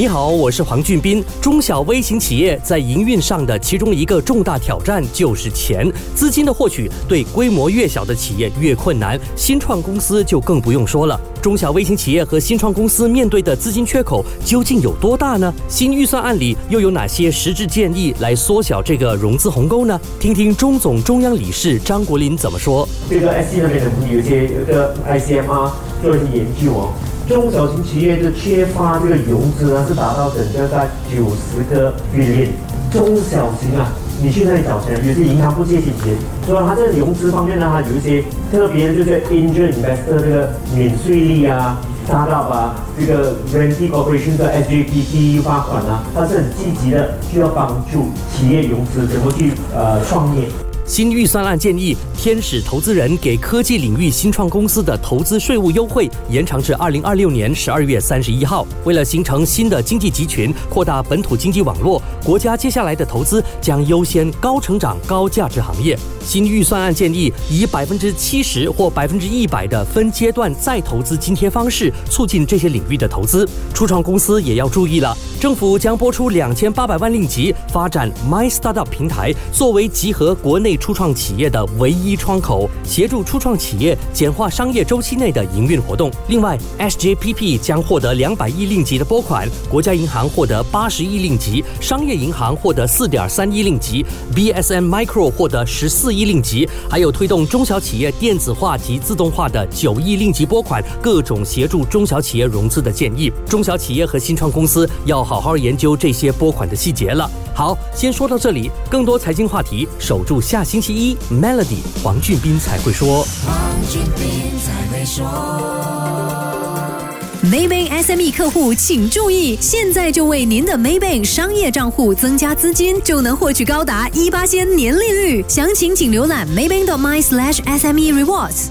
你好，我是黄俊斌。中小微型企业在营运上的其中一个重大挑战就是钱，资金的获取对规模越小的企业越困难，新创公司就更不用说了。中小微型企业和新创公司面对的资金缺口究竟有多大呢？新预算案里又有哪些实质建议来缩小这个融资鸿沟呢？听听中总中央理事张国林怎么说。这个 S C 那边的有些有个 I C M R 做一些研究哦。中小型企业的缺乏这个融资呢，是达到整个在九十个 billion。中小型啊，你去那里找钱，有些银行不借钱，所以它这个融资方面呢，它有一些特别就是 angel investor 这个免税利啊搭档啊，这个 renting corporation 的 S J P T 发款啊，它是很积极的，需要帮助企业融资怎么去呃创业。新预算案建议，天使投资人给科技领域新创公司的投资税务优惠延长至二零二六年十二月三十一号。为了形成新的经济集群，扩大本土经济网络，国家接下来的投资将优先高成长、高价值行业。新预算案建议以百分之七十或百分之一百的分阶段再投资津贴方式，促进这些领域的投资。初创公司也要注意了，政府将拨出两千八百万令吉发展 My Startup 平台，作为集合国内。初创企业的唯一窗口，协助初创企业简化商业周期内的营运活动。另外，SJPP 将获得两百亿令吉的拨款，国家银行获得八十亿令吉，商业银行获得四点三亿令吉，BSM Micro 获得十四亿令吉，还有推动中小企业电子化及自动化的九亿令吉拨款，各种协助中小企业融资的建议。中小企业和新创公司要好好研究这些拨款的细节了。好，先说到这里，更多财经话题，守住下。星期一，Melody 黄俊斌才会说。黄俊斌才会说。Maybank SME 客户请注意，现在就为您的 Maybank 商业账户增加资金，就能获取高达一八千年利率。详情请浏览 Maybank.my/SME Rewards。